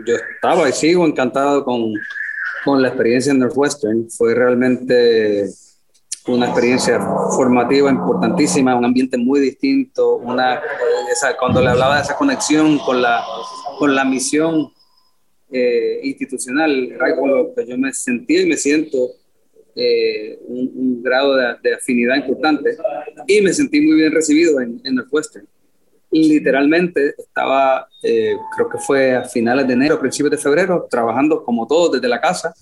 yo estaba y sigo encantado con, con la experiencia en Northwestern. Fue realmente una experiencia formativa importantísima, un ambiente muy distinto, una, cuando le hablaba de esa conexión con la, con la misión eh, institucional, que yo me sentía y me siento eh, un, grado de, afinidad importante y me sentí muy bien recibido en, en Northwestern. Literalmente estaba, eh, creo que fue a finales de enero, principios de febrero, trabajando como todos desde la casa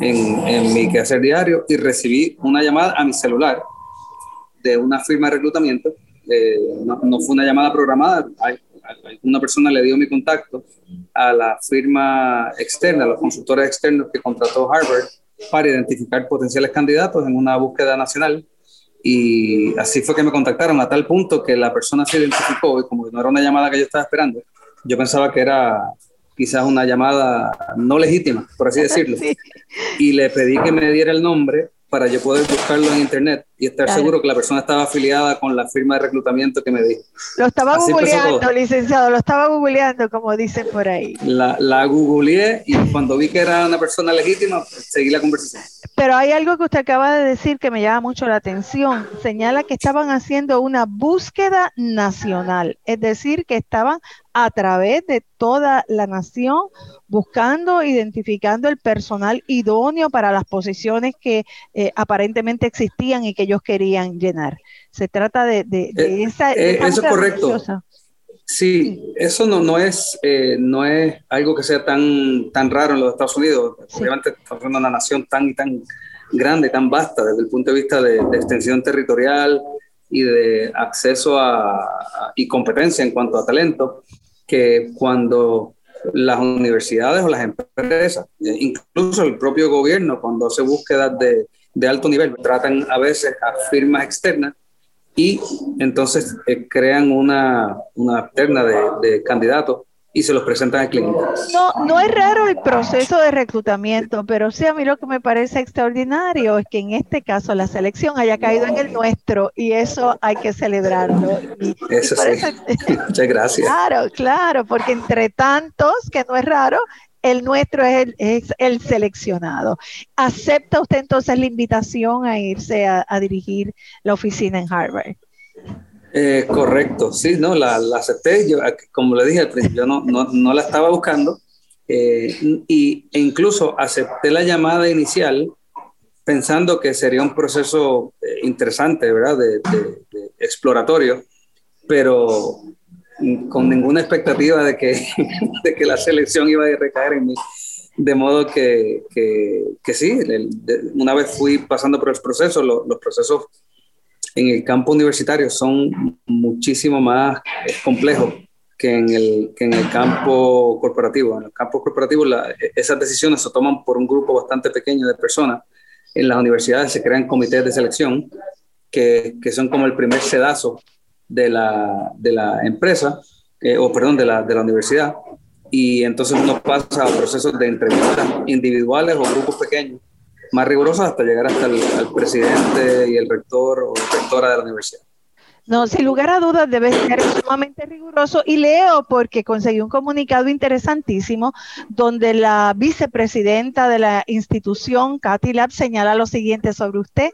en, en mi quehacer diario y recibí una llamada a mi celular de una firma de reclutamiento. Eh, no, no, fue una llamada programada, hay, una persona le dio mi contacto a la firma externa, a los consultores externos que contrató Harvard para identificar potenciales candidatos en una búsqueda nacional. Y así fue que me contactaron a tal punto que la persona se identificó y como no era una llamada que yo estaba esperando, yo pensaba que era quizás una llamada no legítima, por así decirlo. [LAUGHS] Y le pedí que me diera el nombre para yo poder buscarlo en internet y estar seguro que la persona estaba afiliada con la firma de reclutamiento que me dijo. Lo estaba googleando, licenciado, lo estaba googleando, como dicen por ahí. La, la googleé y cuando vi que era una persona legítima, seguí la conversación. Pero hay algo que usted acaba de decir que me llama mucho la atención. Señala que estaban haciendo una búsqueda nacional, es decir, que estaban a través de toda la nación buscando, identificando el personal idóneo para las posiciones que eh, aparentemente existían y que ellos querían llenar. Se trata de, eh, esa, eh, Eso es correcto. Sí, eso no, no, es, no es algo que sea tan, tan raro en los Estados Unidos. Obviamente estamos en una nación tan y tan grande, tan vasta desde el punto de vista de, extensión territorial y de acceso a, y competencia en cuanto a talento, que cuando las universidades o las empresas, incluso el propio gobierno, cuando hace búsquedas de, de alto nivel, tratan a veces a firmas externas y entonces eh, crean una, una terna de, de candidatos y se los presentan al cliente. No, no es raro el proceso de reclutamiento, pero sí a mí lo que me parece extraordinario es que en este caso la selección haya caído en el nuestro y eso hay que celebrarlo. eso sí. [LAUGHS] Muchas gracias. Claro, claro, porque entre tantos, que no es raro, el nuestro es el, es el seleccionado. ¿Acepta usted entonces la invitación a irse a dirigir la oficina en Harvard? Eh, correcto, sí, no, la, acepté. Yo, como le dije al principio, no, no, la estaba buscando. Eh, y, e incluso acepté la llamada inicial pensando que sería un proceso eh, interesante, ¿verdad? De, exploratorio, pero con ninguna expectativa de que, [LAUGHS] de que la selección iba a recaer en mí. De modo que, que, que sí, una vez fui pasando por el proceso, los procesos en el campo universitario son muchísimo más complejos que en el, que en el campo corporativo. En el campo corporativo esas decisiones se toman por un grupo bastante pequeño de personas. En las universidades se crean comités de selección que, que son como el primer sedazo de la, de la empresa, eh, o perdón, de la, de la universidad. Y entonces uno pasa a procesos de entrevistas individuales o grupos pequeños más rigurosas hasta llegar hasta el presidente y el rector o rectora de la universidad. No, sin lugar a dudas debe ser sumamente riguroso y leo porque conseguí un comunicado interesantísimo donde la vicepresidenta de la institución, Kathy Lab, señala lo siguiente sobre usted.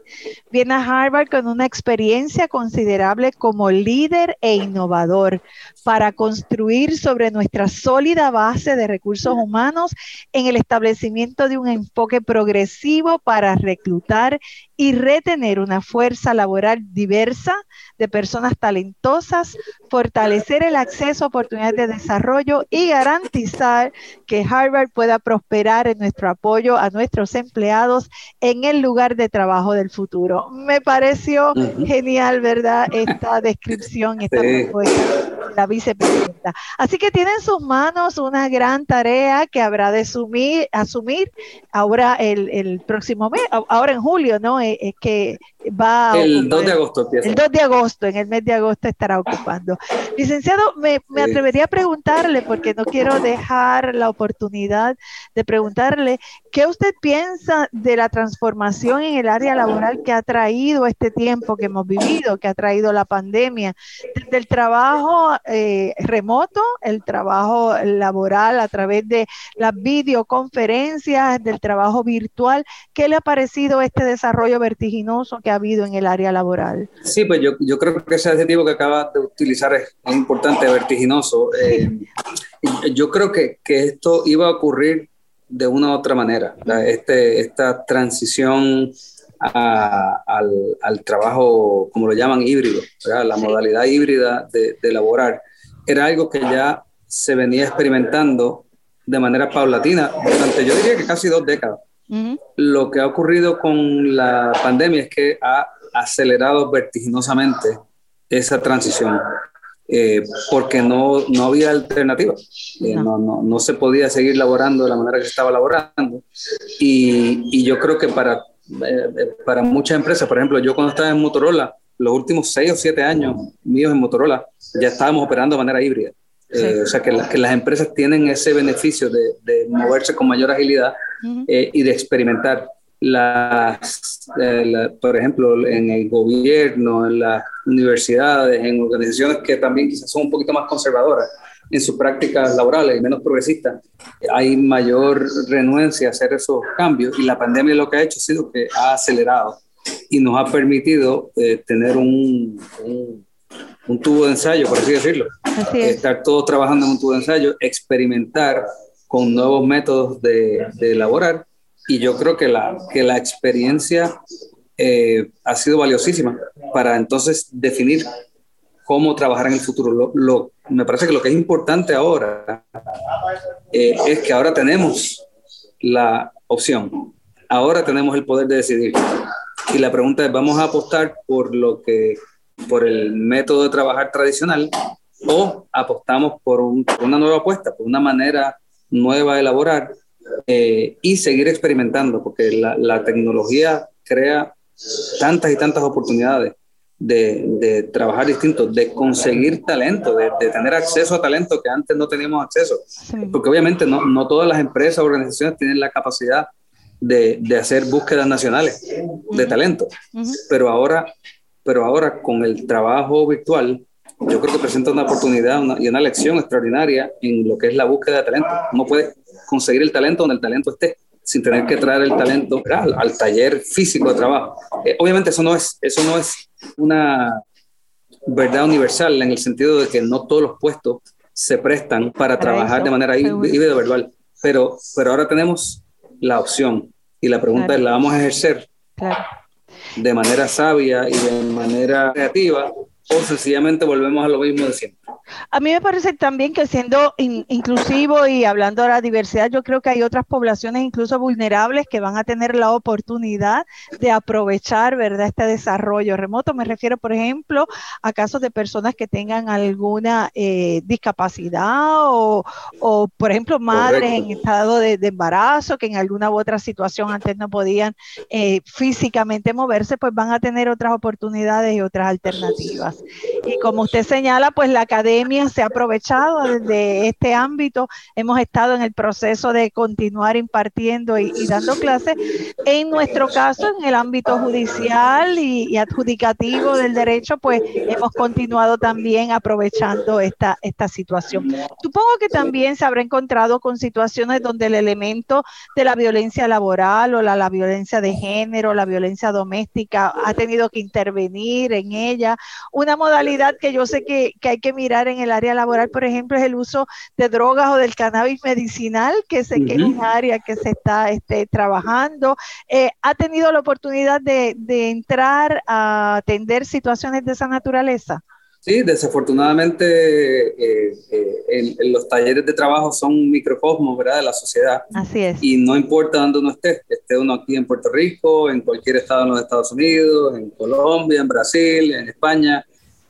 Viene a Harvard con una experiencia considerable como líder e innovador para construir sobre nuestra sólida base de recursos humanos en el establecimiento de un enfoque progresivo para reclutar y retener una fuerza laboral diversa de personas talentosas, fortalecer el acceso a oportunidades de desarrollo y garantizar que Harvard pueda prosperar en nuestro apoyo a nuestros empleados en el lugar de trabajo del futuro. Me pareció genial, ¿verdad? Esta [LAUGHS] descripción, esta propuesta de la vicepresidenta. Así que tiene en sus manos una gran tarea que habrá de asumir, asumir ahora el, el próximo mes, ahora en julio, ¿no? Eh, que va el 2 de agosto empieza. El 2 de agosto, en el mes de agosto estará ocupando. Licenciado, me, me atrevería a preguntarle, porque no quiero dejar la oportunidad de preguntarle, ¿qué usted piensa de la transformación en el área laboral que ha traído este tiempo que hemos vivido, que ha traído la pandemia, desde el trabajo eh, remoto, el trabajo laboral a través de las videoconferencias, del trabajo virtual? ¿Qué le ha parecido este desarrollo vertiginoso que ha habido en el área laboral? Sí, pues yo, yo creo que ese adjetivo que acabas de utilizar es, importante, vertiginoso. [LAUGHS] Eh, yo creo que, que, esto iba a ocurrir de una u otra manera. Este, esta transición al, al, trabajo, como lo llaman, híbrido, la modalidad híbrida de, de laborar, era algo que ya se venía experimentando de manera paulatina durante, yo diría que casi dos décadas. Lo que ha ocurrido con la pandemia es que ha acelerado vertiginosamente esa transición, eh, porque no, no había alternativa. Eh, no. no, no, se podía seguir laborando de la manera que se estaba laborando. Y, y yo creo que para, eh, para muchas empresas, por ejemplo, yo cuando estaba en Motorola, los últimos seis o siete años míos en Motorola, ya estábamos operando de manera híbrida. O sea, que, que, las empresas tienen ese beneficio de, de moverse con mayor agilidad y de experimentar las, eh, por ejemplo, en el gobierno, en las universidades, en organizaciones que también quizás son un poquito más conservadoras en sus prácticas laborales y menos progresistas, hay mayor renuencia a hacer esos cambios y la pandemia lo que ha hecho ha sido que ha acelerado y nos ha permitido eh, tener un, un, tubo de ensayo, por así decirlo. Estar todos trabajando en un tubo de ensayo, experimentar con nuevos métodos de, de elaborar y yo creo que la, que la experiencia eh, ha sido valiosísima para entonces definir cómo trabajar en el futuro. Lo, me parece que lo que es importante ahora eh, es que ahora tenemos la opción, ahora tenemos el poder de decidir. Y la pregunta es, ¿vamos a apostar por lo que, por el método de trabajar tradicional o apostamos por, por una nueva apuesta, por una manera nueva de elaborar eh, y seguir experimentando, porque la, la, tecnología crea tantas y tantas oportunidades de, de trabajar distinto, de conseguir talento, de, de, tener acceso a talento que antes no teníamos acceso. Porque obviamente no, no todas las empresas o organizaciones tienen la capacidad de, de hacer búsquedas nacionales de talento, pero, ahora, pero ahora con el trabajo virtual, yo creo que presenta una oportunidad y una lección extraordinaria en lo que es la búsqueda de talento. Uno puede conseguir el talento donde el talento esté, sin tener que traer el talento al, taller físico de trabajo. Eh, obviamente eso no, es, eso no es una verdad universal en el sentido de que no todos los puestos se prestan para, trabajar de manera híbrida verbal, pero, pero ahora tenemos la opción y la pregunta es, ¿la vamos a ejercer de manera sabia y de manera creativa o sencillamente volvemos a lo mismo de siempre? A mí me parece también que siendo inclusivo y hablando de la diversidad, yo creo que hay otras poblaciones incluso vulnerables que van a tener la oportunidad de aprovechar, ¿verdad?, este desarrollo remoto. Me refiero, por ejemplo, a casos de personas que tengan alguna eh, discapacidad o, por ejemplo, madres en estado de, embarazo que en alguna u otra situación antes no podían eh, físicamente moverse, pues van a tener otras oportunidades y otras alternativas. Y como usted señala, pues la academia se ha aprovechado de este ámbito. Hemos estado en el proceso de continuar impartiendo y, dando clases. En nuestro caso, en el ámbito judicial y, adjudicativo del derecho, pues hemos continuado también aprovechando esta, esta situación. Supongo que también se habrá encontrado con situaciones donde el elemento de la violencia laboral o la, la violencia de género, la violencia doméstica, ha tenido que intervenir en ella. Una modalidad que yo sé que, que hay que mirar en el área laboral, por ejemplo, es el uso de drogas o del cannabis medicinal, que sé que es un área que se está este, trabajando. Eh, ¿Ha tenido la oportunidad de, entrar a atender situaciones de esa naturaleza? Sí, desafortunadamente eh, eh, en, los talleres de trabajo son un microcosmos ¿verdad? de la sociedad. Así es. Y no importa dónde uno esté, esté uno aquí en Puerto Rico, en cualquier estado en los Estados Unidos, en Colombia, en Brasil, en España,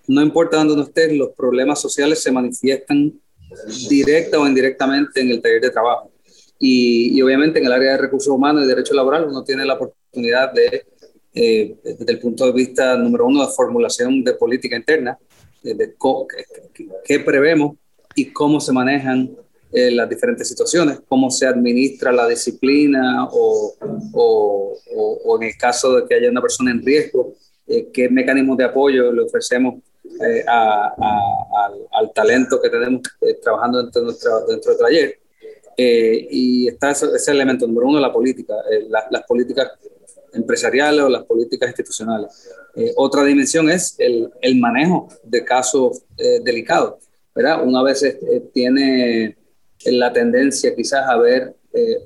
no importa dónde uno esté, los problemas sociales se manifiestan directa o indirectamente en el taller de trabajo. Y, obviamente en el área de recursos humanos y derecho laboral uno tiene la oportunidad de, eh, desde el punto de vista número uno de formulación de política interna, de, qué prevemos y cómo se manejan eh, las diferentes situaciones, cómo se administra la disciplina o, o, o, en el caso de que haya una persona en riesgo, eh, qué mecanismos de apoyo le ofrecemos eh, al, talento que tenemos eh, trabajando dentro de, nuestro, dentro del taller. Eh, y está ese, elemento número uno, la política, las políticas empresariales o las políticas institucionales. otra dimensión es el, el manejo de casos delicados. ¿verdad? Una vez tiene la tendencia quizás a ver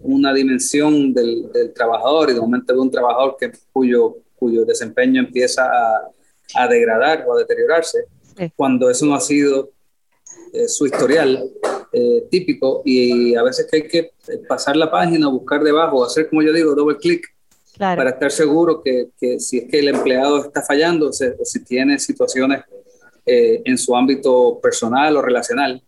una dimensión del, del, trabajador y de momento ve un trabajador que, cuyo, cuyo desempeño empieza a, a degradar o a deteriorarse, cuando eso no ha sido eh, su historial eh, típico. Y a veces que hay que pasar la página, buscar debajo, hacer como yo digo, doble clic para estar seguro que, que, si es que el empleado está fallando o, si tiene situaciones eh, en su ámbito personal o relacional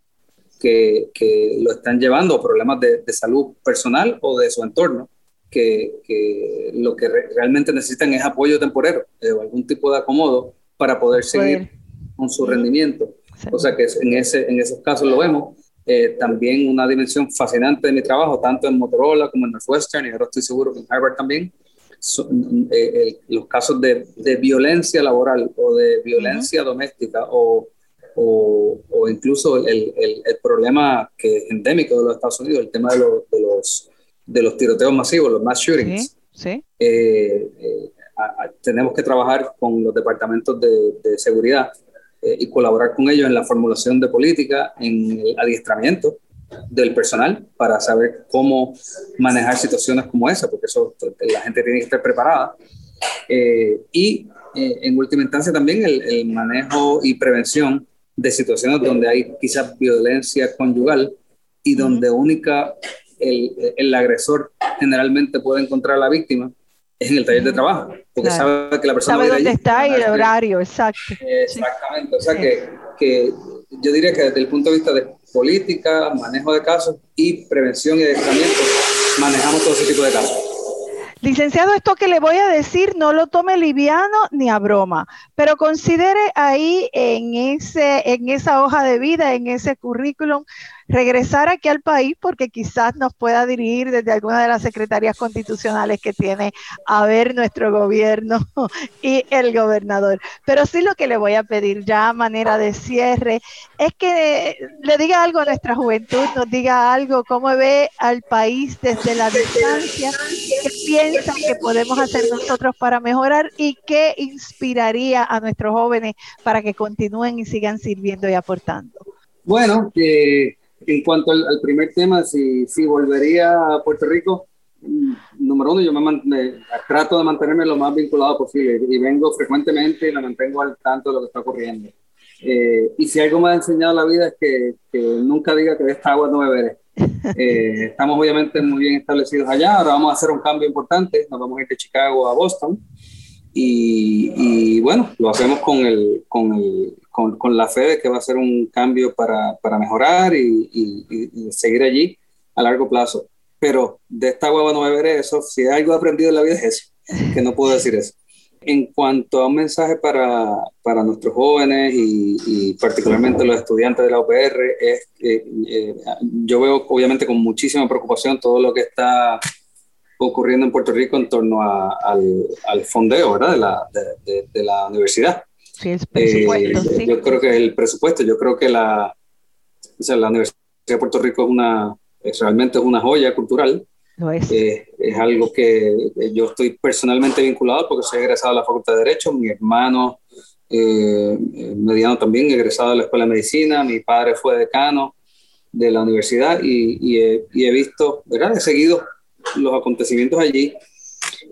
que, que lo están llevando a problemas de, de salud personal o de su entorno que, lo que realmente necesitan es apoyo temporero o algún tipo de acomodo para poder seguir con su rendimiento. O sea que en, ese, en esos casos lo vemos. Eh, también una dimensión fascinante de mi trabajo, tanto en Motorola como en Northwestern, y ahora estoy seguro que en Harvard también, son, eh, los casos de, de, violencia laboral o de violencia doméstica o, o, o, incluso el, el, el, problema que es endémico de los Estados Unidos, el tema de, de los, de los tiroteos masivos, los mass shootings. Sí, eh, tenemos que trabajar con los departamentos de, de seguridad eh, y colaborar con ellos en la formulación de política, en el adiestramiento del personal para saber cómo manejar situaciones como esa, porque eso la gente tiene que estar preparada. Eh, y eh, en última instancia también el, el, manejo y prevención de situaciones donde hay quizás violencia conyugal y donde única el, el, agresor generalmente puede encontrar a la víctima es en el taller de trabajo, porque sabe que la persona... Sabe dónde está y el horario, exacto. Exactamente, o sea que, que, yo diría que desde el punto de vista de política, manejo de casos y prevención y adiestramiento, manejamos todo ese tipo de casos. Licenciado, esto que le voy a decir no lo tome liviano ni a broma, pero considere ahí en, ese, en esa hoja de vida, en ese currículum, regresar aquí al país porque quizás nos pueda dirigir desde alguna de las secretarías constitucionales que tiene a ver nuestro gobierno [LAUGHS] y el gobernador. Pero sí lo que le voy a pedir ya a manera de cierre es que le diga algo a nuestra juventud, nos diga algo, cómo ve al país desde la distancia, qué piensa que podemos hacer nosotros para mejorar y qué inspiraría a nuestros jóvenes para que continúen y sigan sirviendo y aportando. Bueno, eh, en cuanto al, primer tema, si, si, volvería a Puerto Rico, mm, número uno, yo me, trato de mantenerme lo más vinculado posible y vengo frecuentemente y me mantengo al tanto de lo que está ocurriendo. Eh, y si algo me ha enseñado la vida es que, que nunca diga que de esta agua no beberé. Eh, [LAUGHS] estamos obviamente muy bien establecidos allá, ahora vamos a hacer un cambio importante, nos vamos a ir de Chicago a Boston y, y bueno, lo hacemos con, el, con, el, con, con, la fe de que va a ser un cambio para, para mejorar y, y, seguir allí a largo plazo. Pero de esta hueva no beberé eso, si algo he aprendido en la vida es eso, que no puedo decir eso. En cuanto a un mensaje para, para nuestros jóvenes y, particularmente los estudiantes de la UPR, es que eh, yo veo obviamente con muchísima preocupación todo lo que está ocurriendo en Puerto Rico en torno a, al, al, fondeo ¿verdad? De, la, de, de, la universidad. Sí, el presupuesto. Eh, sí. Yo creo que el presupuesto, yo creo que la, o sea, la Universidad de Puerto Rico es una, es, realmente es una joya cultural. Lo es. Eh, es algo que yo estoy personalmente vinculado porque soy egresado de la Facultad de Derecho, mi hermano eh, mediano también egresado de la Escuela de Medicina, mi padre fue decano de la universidad y, y, he, y he visto, ¿verdad? He seguido los acontecimientos allí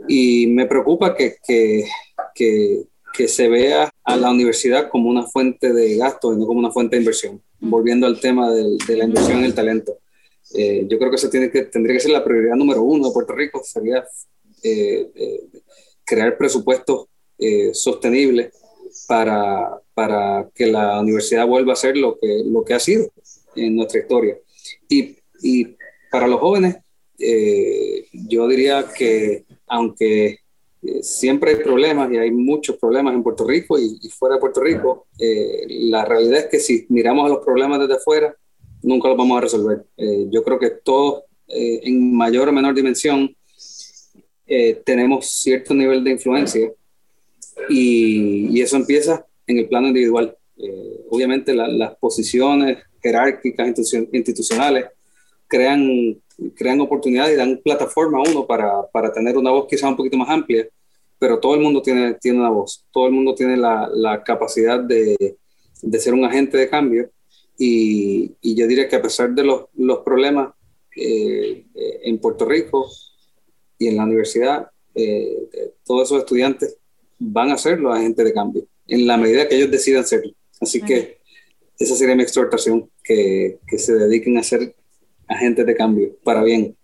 y me preocupa que, que, que, que, se vea a la universidad como una fuente de gasto y no como una fuente de inversión. Volviendo al tema de, de la inversión en el talento. Eh, yo creo que eso tiene que, tendría que ser la prioridad número uno de Puerto Rico, sería eh, eh, crear presupuestos sostenibles para, para que la universidad vuelva a ser lo que, lo que ha sido en nuestra historia. Y, y para los jóvenes, eh, yo diría que aunque eh, siempre hay problemas y hay muchos problemas en Puerto Rico y, y fuera de Puerto Rico, eh, la realidad es que si miramos a los problemas desde afuera, nunca los vamos a resolver. Eh, yo creo que todos, eh, en mayor o menor dimensión, eh, tenemos cierto nivel de influencia y, y eso empieza en el plano individual. obviamente la, las posiciones jerárquicas institucionales crean crean oportunidades y dan plataforma a uno para, para tener una voz quizá un poquito más amplia, pero todo el mundo tiene, tiene una voz, todo el mundo tiene la, la capacidad de, de, ser un agente de cambio. Y, y, yo diría que a pesar de los, los problemas eh, en Puerto Rico y en la universidad, eh, todos esos estudiantes van a ser los agentes de cambio en la medida que ellos decidan serlo. Así que esa sería mi exhortación, que, que se dediquen a ser agentes de cambio para bien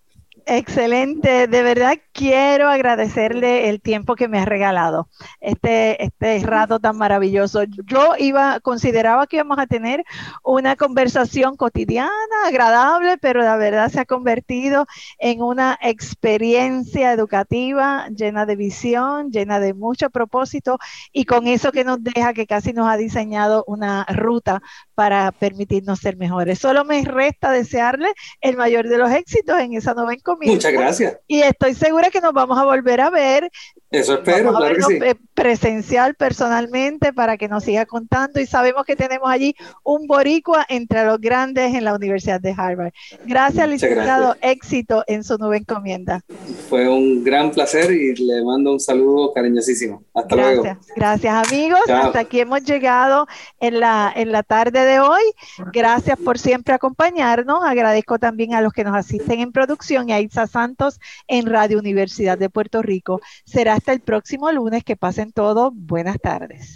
Excelente, de verdad quiero agradecerle el tiempo que me ha regalado, este, este rato tan maravilloso. Yo iba, consideraba que íbamos a tener una conversación cotidiana, agradable, pero la verdad se ha convertido en una experiencia educativa llena de visión, llena de mucho propósito y con eso que nos deja que casi nos ha diseñado una ruta para permitirnos ser mejores. Solo me resta desearle el mayor de los éxitos en esa nueva Muchas gracias. Y estoy segura que nos vamos a volver a ver. Eso espero, claro que sí. Presencial, personalmente, para que nos siga contando. Y sabemos que tenemos allí un boricua entre los grandes en la Universidad de Harvard. Gracias, licenciado. Éxito en su nueva encomienda. Fue un gran placer y le mando un saludo cariñosísimo. Hasta gracias, luego. Gracias, amigos. Hasta aquí hemos llegado en la, en la tarde de hoy. Gracias por siempre acompañarnos. Agradezco también a los que nos asisten en producción y a Isa Santos en Radio Universidad de Puerto Rico. Será hasta el próximo lunes. Que pasen todos. Buenas tardes.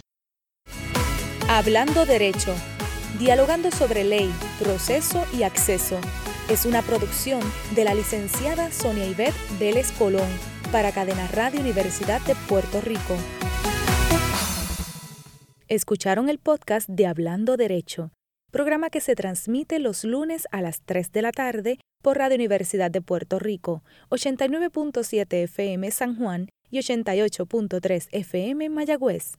Hablando Derecho. Dialogando sobre ley, proceso y acceso. Es una producción de la licenciada Sonia Ivette Vélez Colón para Cadena Radio Universidad de Puerto Rico. Escucharon el podcast de Hablando Derecho, programa que se transmite los lunes a las 3 de la tarde por Radio Universidad de Puerto Rico, 89.7 FM San Juan y 88.3 FM Mayagüez.